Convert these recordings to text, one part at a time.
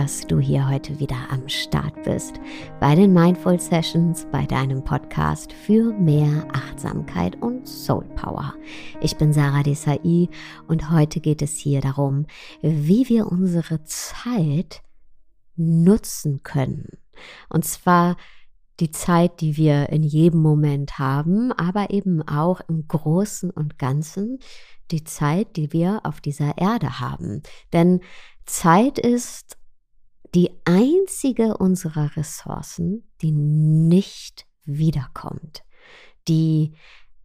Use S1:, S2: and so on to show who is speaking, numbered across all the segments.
S1: Dass du hier heute wieder am Start bist bei den Mindful Sessions, bei deinem Podcast für mehr Achtsamkeit und Soul Power. Ich bin Sarah Desai und heute geht es hier darum, wie wir unsere Zeit nutzen können. Und zwar die Zeit, die wir in jedem Moment haben, aber eben auch im Großen und Ganzen die Zeit, die wir auf dieser Erde haben. Denn Zeit ist die einzige unserer Ressourcen, die nicht wiederkommt, die,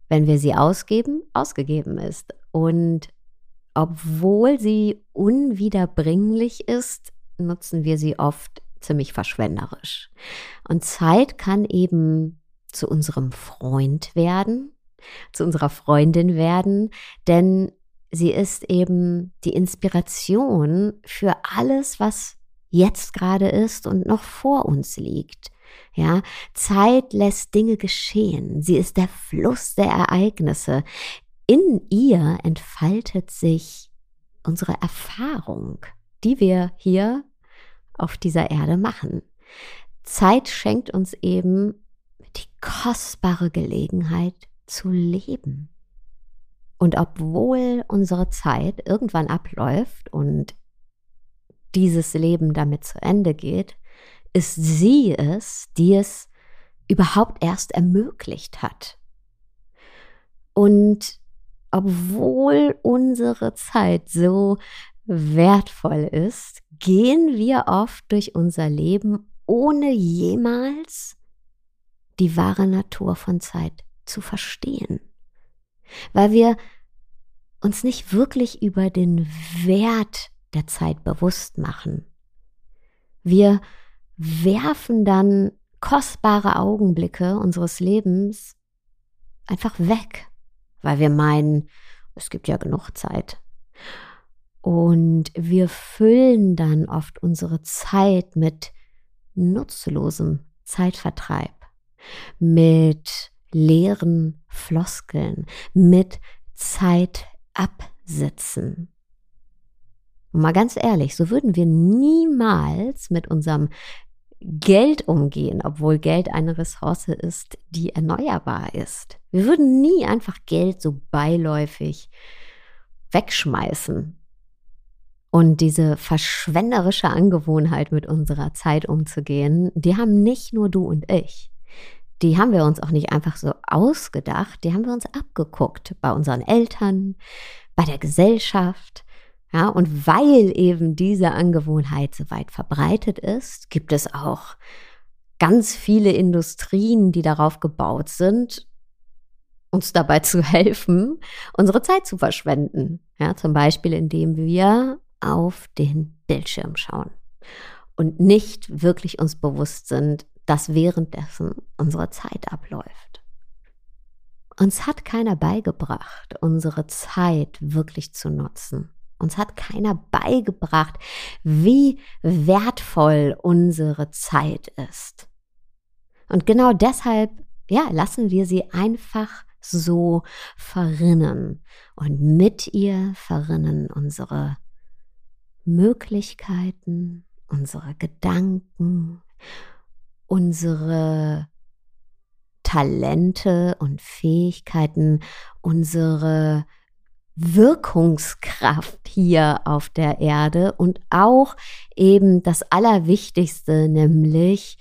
S1: wenn wir sie ausgeben, ausgegeben ist. Und obwohl sie unwiederbringlich ist, nutzen wir sie oft ziemlich verschwenderisch. Und Zeit kann eben zu unserem Freund werden, zu unserer Freundin werden, denn sie ist eben die Inspiration für alles, was jetzt gerade ist und noch vor uns liegt. Ja, Zeit lässt Dinge geschehen. Sie ist der Fluss der Ereignisse. In ihr entfaltet sich unsere Erfahrung, die wir hier auf dieser Erde machen. Zeit schenkt uns eben die kostbare Gelegenheit zu leben. Und obwohl unsere Zeit irgendwann abläuft und dieses Leben damit zu Ende geht, ist sie es, die es überhaupt erst ermöglicht hat. Und obwohl unsere Zeit so wertvoll ist, gehen wir oft durch unser Leben, ohne jemals die wahre Natur von Zeit zu verstehen weil wir uns nicht wirklich über den Wert der Zeit bewusst machen. Wir werfen dann kostbare Augenblicke unseres Lebens einfach weg, weil wir meinen, es gibt ja genug Zeit. Und wir füllen dann oft unsere Zeit mit nutzlosem Zeitvertreib, mit leeren Floskeln, mit Zeit absitzen. Und mal ganz ehrlich, so würden wir niemals mit unserem Geld umgehen, obwohl Geld eine Ressource ist, die erneuerbar ist. Wir würden nie einfach Geld so beiläufig wegschmeißen. Und diese verschwenderische Angewohnheit, mit unserer Zeit umzugehen, die haben nicht nur du und ich die haben wir uns auch nicht einfach so ausgedacht, die haben wir uns abgeguckt bei unseren Eltern, bei der Gesellschaft. Ja, und weil eben diese Angewohnheit so weit verbreitet ist, gibt es auch ganz viele Industrien, die darauf gebaut sind, uns dabei zu helfen, unsere Zeit zu verschwenden. Ja, zum Beispiel, indem wir auf den Bildschirm schauen und nicht wirklich uns bewusst sind, dass währenddessen unsere Zeit abläuft. Uns hat keiner beigebracht, unsere Zeit wirklich zu nutzen. Uns hat keiner beigebracht, wie wertvoll unsere Zeit ist. Und genau deshalb, ja, lassen wir sie einfach so verrinnen. Und mit ihr verrinnen unsere Möglichkeiten, unsere Gedanken, unsere Talente und Fähigkeiten, unsere Wirkungskraft hier auf der Erde und auch eben das Allerwichtigste, nämlich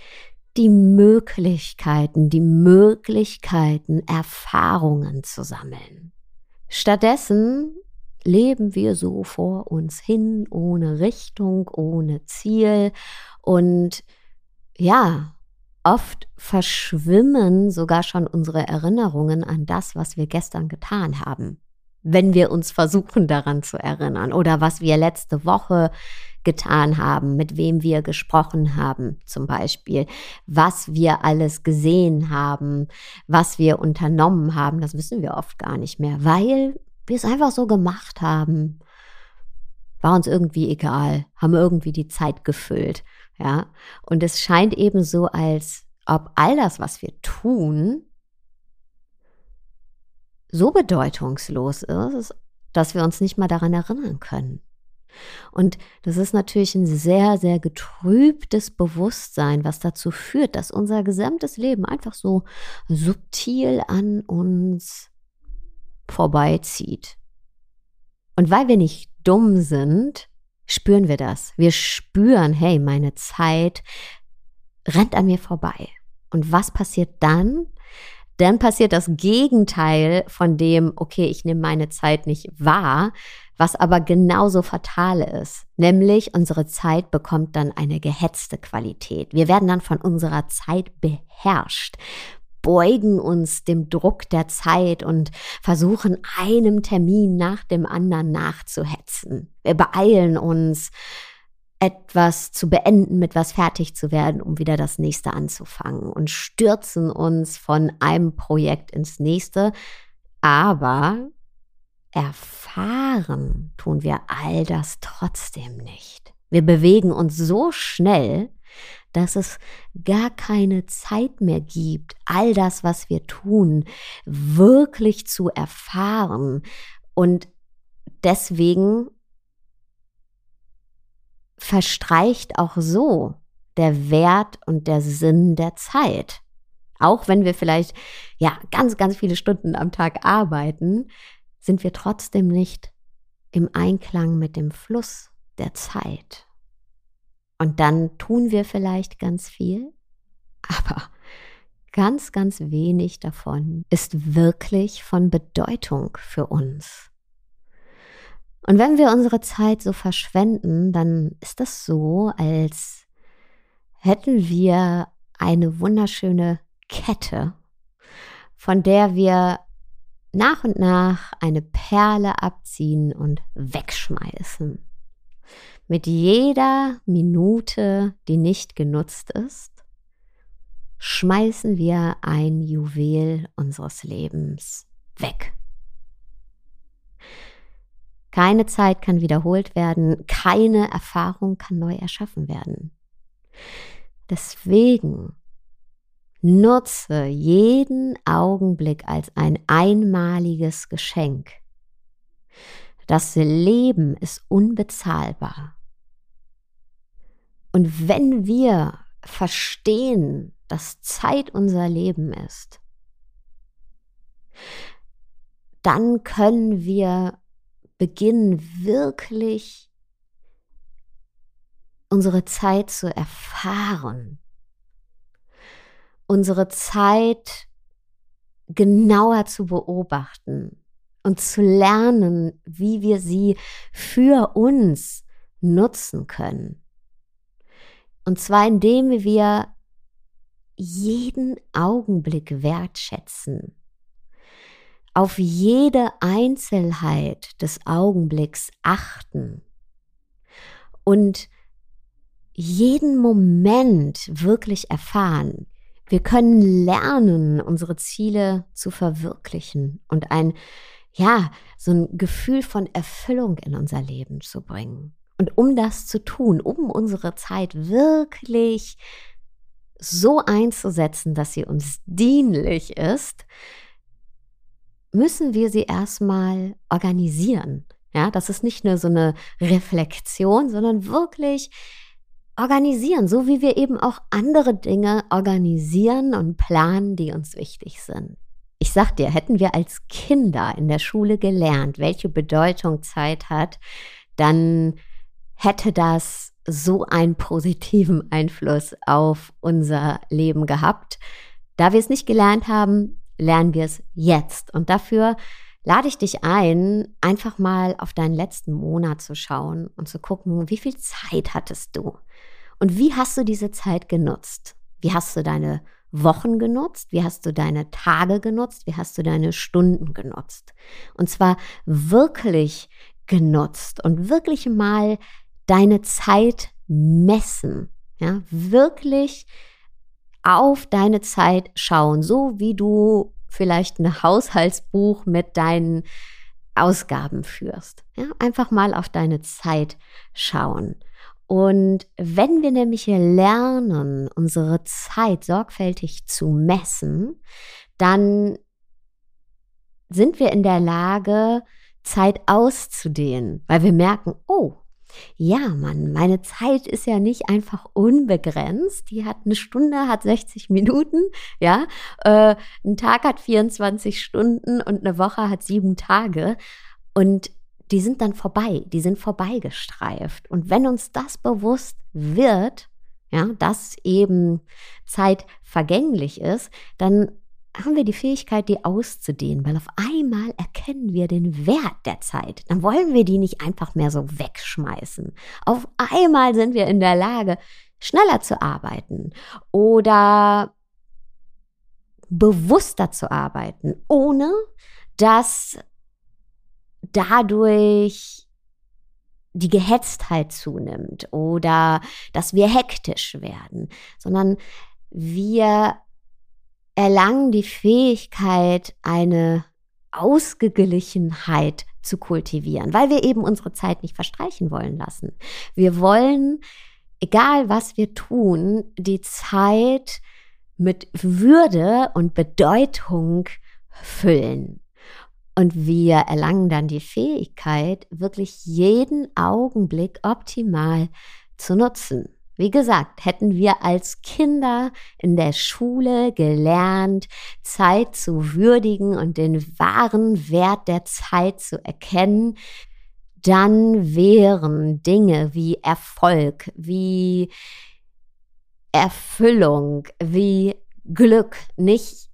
S1: die Möglichkeiten, die Möglichkeiten, Erfahrungen zu sammeln. Stattdessen leben wir so vor uns hin, ohne Richtung, ohne Ziel und ja, Oft verschwimmen sogar schon unsere Erinnerungen an das, was wir gestern getan haben. Wenn wir uns versuchen daran zu erinnern oder was wir letzte Woche getan haben, mit wem wir gesprochen haben, zum Beispiel, was wir alles gesehen haben, was wir unternommen haben, das wissen wir oft gar nicht mehr, weil wir es einfach so gemacht haben. War uns irgendwie egal, haben irgendwie die Zeit gefüllt. Ja, und es scheint eben so, als ob all das, was wir tun, so bedeutungslos ist, dass wir uns nicht mal daran erinnern können. Und das ist natürlich ein sehr, sehr getrübtes Bewusstsein, was dazu führt, dass unser gesamtes Leben einfach so subtil an uns vorbeizieht. Und weil wir nicht dumm sind, spüren wir das. Wir spüren, hey, meine Zeit rennt an mir vorbei. Und was passiert dann? Dann passiert das Gegenteil von dem, okay, ich nehme meine Zeit nicht wahr, was aber genauso fatal ist. Nämlich unsere Zeit bekommt dann eine gehetzte Qualität. Wir werden dann von unserer Zeit beherrscht beugen uns dem Druck der Zeit und versuchen einem Termin nach dem anderen nachzuhetzen. Wir beeilen uns, etwas zu beenden, mit was fertig zu werden, um wieder das nächste anzufangen und stürzen uns von einem Projekt ins nächste. Aber erfahren tun wir all das trotzdem nicht. Wir bewegen uns so schnell, dass es gar keine Zeit mehr gibt, all das, was wir tun, wirklich zu erfahren. Und deswegen verstreicht auch so der Wert und der Sinn der Zeit. Auch wenn wir vielleicht ja ganz, ganz viele Stunden am Tag arbeiten, sind wir trotzdem nicht im Einklang mit dem Fluss der Zeit. Und dann tun wir vielleicht ganz viel, aber ganz, ganz wenig davon ist wirklich von Bedeutung für uns. Und wenn wir unsere Zeit so verschwenden, dann ist das so, als hätten wir eine wunderschöne Kette, von der wir nach und nach eine Perle abziehen und wegschmeißen. Mit jeder Minute, die nicht genutzt ist, schmeißen wir ein Juwel unseres Lebens weg. Keine Zeit kann wiederholt werden, keine Erfahrung kann neu erschaffen werden. Deswegen nutze jeden Augenblick als ein einmaliges Geschenk. Das Leben ist unbezahlbar. Und wenn wir verstehen, dass Zeit unser Leben ist, dann können wir beginnen, wirklich unsere Zeit zu erfahren, unsere Zeit genauer zu beobachten und zu lernen, wie wir sie für uns nutzen können. Und zwar indem wir jeden Augenblick wertschätzen, auf jede Einzelheit des Augenblicks achten und jeden Moment wirklich erfahren. Wir können lernen, unsere Ziele zu verwirklichen und ein, ja, so ein Gefühl von Erfüllung in unser Leben zu bringen. Und um das zu tun, um unsere Zeit wirklich so einzusetzen, dass sie uns dienlich ist, müssen wir sie erstmal organisieren. Ja, das ist nicht nur so eine Reflexion, sondern wirklich organisieren, so wie wir eben auch andere Dinge organisieren und planen, die uns wichtig sind. Ich sag dir, hätten wir als Kinder in der Schule gelernt, welche Bedeutung Zeit hat, dann hätte das so einen positiven Einfluss auf unser Leben gehabt. Da wir es nicht gelernt haben, lernen wir es jetzt. Und dafür lade ich dich ein, einfach mal auf deinen letzten Monat zu schauen und zu gucken, wie viel Zeit hattest du? Und wie hast du diese Zeit genutzt? Wie hast du deine Wochen genutzt? Wie hast du deine Tage genutzt? Wie hast du deine Stunden genutzt? Und zwar wirklich genutzt und wirklich mal deine Zeit messen. Ja, wirklich auf deine Zeit schauen, so wie du vielleicht ein Haushaltsbuch mit deinen Ausgaben führst. Ja, einfach mal auf deine Zeit schauen. Und wenn wir nämlich lernen, unsere Zeit sorgfältig zu messen, dann sind wir in der Lage, Zeit auszudehnen, weil wir merken, oh, Ja, Mann, meine Zeit ist ja nicht einfach unbegrenzt. Die hat eine Stunde, hat 60 Minuten, ja. Äh, ein Tag hat 24 Stunden und eine Woche hat sieben Tage. Und die sind dann vorbei, die sind vorbeigestreift. Und wenn uns das bewusst wird, ja, dass eben Zeit vergänglich ist, dann haben wir die Fähigkeit, die auszudehnen, weil auf einmal erkennen wir den Wert der Zeit. Dann wollen wir die nicht einfach mehr so wegschmeißen. Auf einmal sind wir in der Lage, schneller zu arbeiten oder bewusster zu arbeiten, ohne dass dadurch die Gehetztheit zunimmt oder dass wir hektisch werden, sondern wir erlangen die Fähigkeit, eine Ausgeglichenheit zu kultivieren, weil wir eben unsere Zeit nicht verstreichen wollen lassen. Wir wollen, egal was wir tun, die Zeit mit Würde und Bedeutung füllen. Und wir erlangen dann die Fähigkeit, wirklich jeden Augenblick optimal zu nutzen. Wie gesagt, hätten wir als Kinder in der Schule gelernt, Zeit zu würdigen und den wahren Wert der Zeit zu erkennen, dann wären Dinge wie Erfolg, wie Erfüllung, wie Glück nicht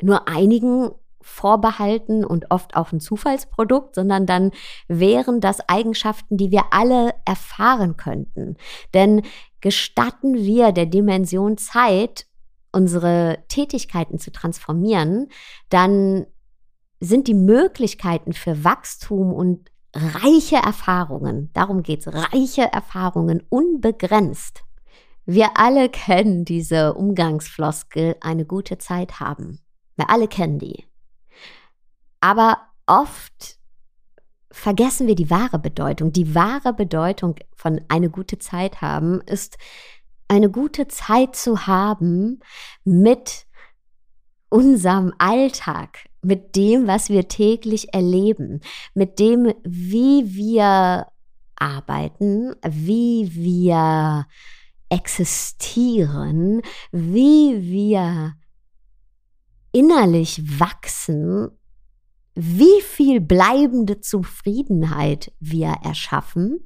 S1: nur einigen vorbehalten und oft auch ein Zufallsprodukt, sondern dann wären das Eigenschaften, die wir alle erfahren könnten. Denn gestatten wir der Dimension Zeit, unsere Tätigkeiten zu transformieren, dann sind die Möglichkeiten für Wachstum und reiche Erfahrungen, darum geht's, reiche Erfahrungen unbegrenzt. Wir alle kennen diese Umgangsfloskel, eine gute Zeit haben. Wir alle kennen die. Aber oft vergessen wir die wahre Bedeutung. Die wahre Bedeutung von eine gute Zeit haben ist eine gute Zeit zu haben mit unserem Alltag, mit dem, was wir täglich erleben, mit dem, wie wir arbeiten, wie wir existieren, wie wir innerlich wachsen wie viel bleibende Zufriedenheit wir erschaffen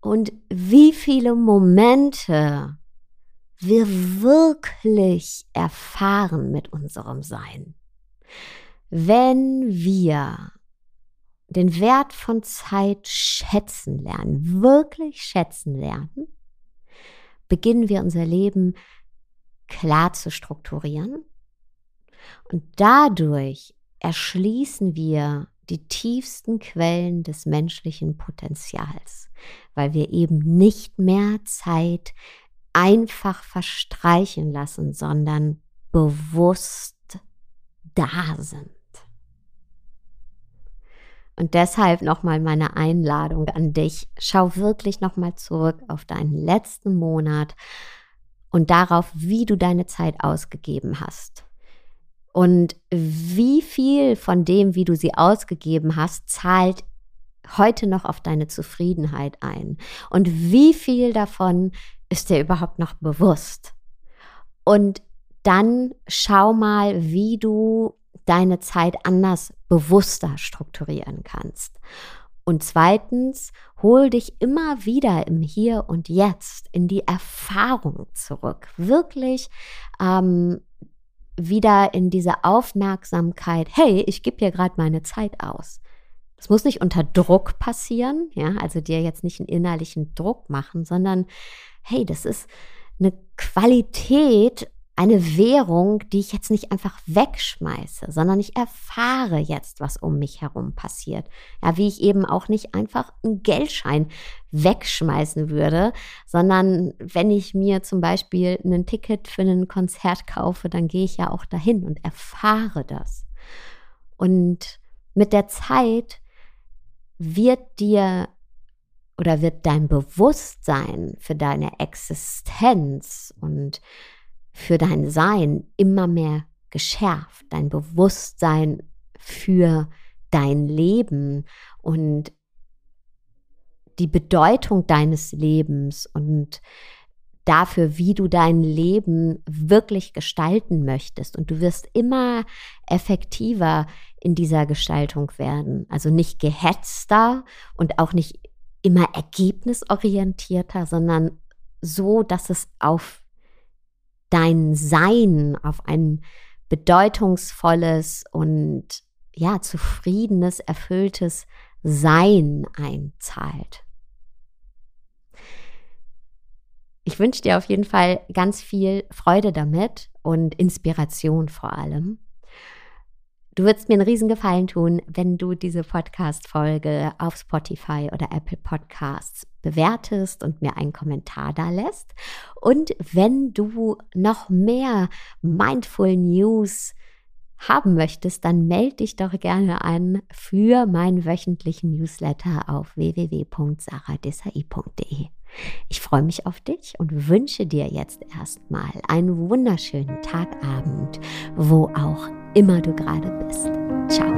S1: und wie viele Momente wir wirklich erfahren mit unserem Sein. Wenn wir den Wert von Zeit schätzen lernen, wirklich schätzen lernen, beginnen wir unser Leben klar zu strukturieren und dadurch erschließen wir die tiefsten Quellen des menschlichen Potenzials, weil wir eben nicht mehr Zeit einfach verstreichen lassen, sondern bewusst da sind. Und deshalb nochmal meine Einladung an dich. Schau wirklich nochmal zurück auf deinen letzten Monat und darauf, wie du deine Zeit ausgegeben hast. Und wie viel von dem, wie du sie ausgegeben hast, zahlt heute noch auf deine Zufriedenheit ein? Und wie viel davon ist dir überhaupt noch bewusst? Und dann schau mal, wie du deine Zeit anders, bewusster strukturieren kannst. Und zweitens, hol dich immer wieder im Hier und Jetzt in die Erfahrung zurück. Wirklich ähm, wieder in diese Aufmerksamkeit, hey, ich gebe hier gerade meine Zeit aus. Das muss nicht unter Druck passieren, ja, also dir jetzt nicht einen innerlichen Druck machen, sondern hey, das ist eine Qualität eine Währung, die ich jetzt nicht einfach wegschmeiße, sondern ich erfahre jetzt, was um mich herum passiert. Ja, wie ich eben auch nicht einfach einen Geldschein wegschmeißen würde, sondern wenn ich mir zum Beispiel ein Ticket für ein Konzert kaufe, dann gehe ich ja auch dahin und erfahre das. Und mit der Zeit wird dir oder wird dein Bewusstsein für deine Existenz und für dein Sein immer mehr geschärft, dein Bewusstsein für dein Leben und die Bedeutung deines Lebens und dafür, wie du dein Leben wirklich gestalten möchtest. Und du wirst immer effektiver in dieser Gestaltung werden. Also nicht gehetzter und auch nicht immer ergebnisorientierter, sondern so, dass es auf dein Sein, auf ein bedeutungsvolles und ja, zufriedenes, erfülltes Sein einzahlt. Ich wünsche dir auf jeden Fall ganz viel Freude damit und Inspiration vor allem. Du würdest mir einen Riesengefallen tun, wenn du diese Podcast-Folge auf Spotify oder Apple Podcasts bewertest und mir einen Kommentar da lässt. Und wenn du noch mehr Mindful News haben möchtest, dann melde dich doch gerne an für meinen wöchentlichen Newsletter auf www.saradesai.de. Ich freue mich auf dich und wünsche dir jetzt erstmal einen wunderschönen Tagabend, wo auch immer du gerade bist. Ciao.